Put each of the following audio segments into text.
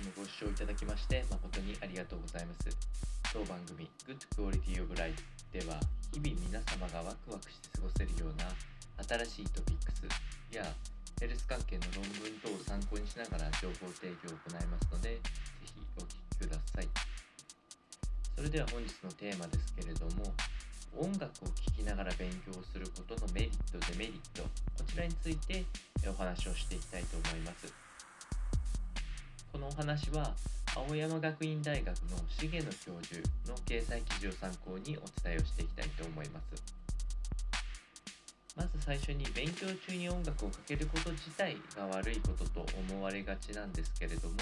もご視聴いただきまして誠にありがとうございます。当番組 Good Quality of Life では日々皆様がワクワクして過ごせるような新しいトピックスやヘルス関係の論文等を参考にしながら情報提供を行いますのでぜひお聞きください。それでは本日のテーマですけれども音楽を聴きながら勉強することのメリットデメリットこちらについてお話をしていきたいと思います。このお話は青山学院大学の重野教授の掲載記事を参考にお伝えをしていきたいと思いますまず最初に勉強中に音楽をかけること自体が悪いことと思われがちなんですけれども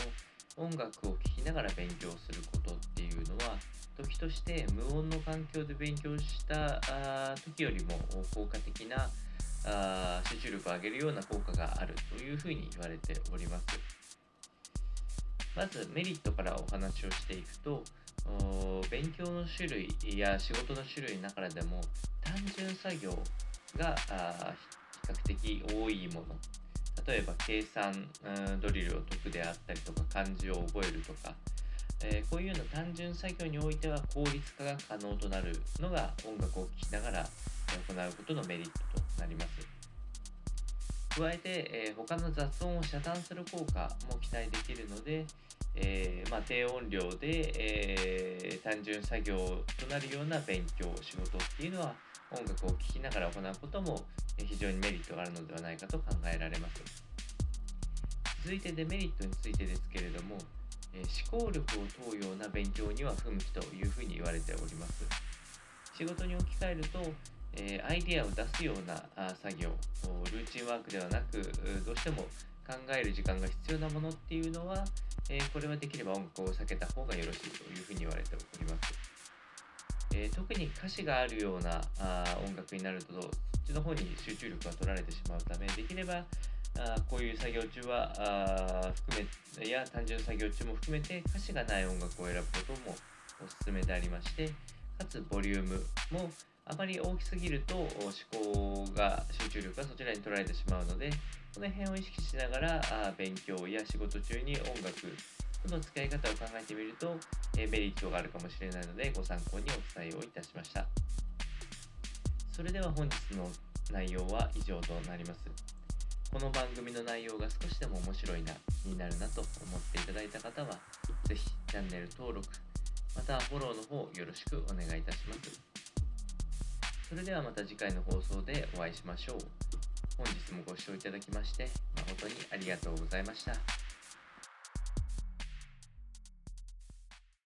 音楽を聴きながら勉強することっていうのは時として無音の環境で勉強した時よりも効果的な集中力を上げるような効果があるというふうに言われております。まずメリットからお話をしていくと勉強の種類や仕事の種類の中でも単純作業が比較的多いもの例えば計算ドリルを解くであったりとか漢字を覚えるとか、えー、こういうような単純作業においては効率化が可能となるのが音楽を聴きながら行うことのメリットとなります。加えて、えー、他の雑音を遮断する効果も期待できるので、えー、まあ、低音量で、えー、単純作業となるような勉強仕事っていうのは音楽を聴きながら行うことも非常にメリットがあるのではないかと考えられます。続いてデメリットについてですけれども、え思考力を問うような勉強には不向きというふうに言われております。仕事に置き換えるとえアイデアを出すような作業ルーチンワークではなくどうしても考える時間が必要なものっていうのは、えこれはできれば音楽を避けた方がよろしいというふうに言われております、え特に歌詞があるようなあ音楽になるとそっちの方に集中力が取られてしまうためできればあこういう作業中はあ含めや単純作業中も含めて歌詞がない音楽を選ぶこともおすすめでありましてかつボリュームもあまり大きすぎると思考が集中力がそちらに取られてしまうのでこの辺を意識しながら勉強や仕事中に音楽との使い方を考えてみると、メリットがあるかもしれないのでご参考にお伝えをいたしました。それでは本日の内容は以上となります。この番組の内容が少しでも面白いな気になるなと思っていただいた方は是非チャンネル登録またフォローの方よろしくお願いいたします。それではまた次回の放送でお会いしましょう。本日もご視聴いただきまして誠にありがとうございました。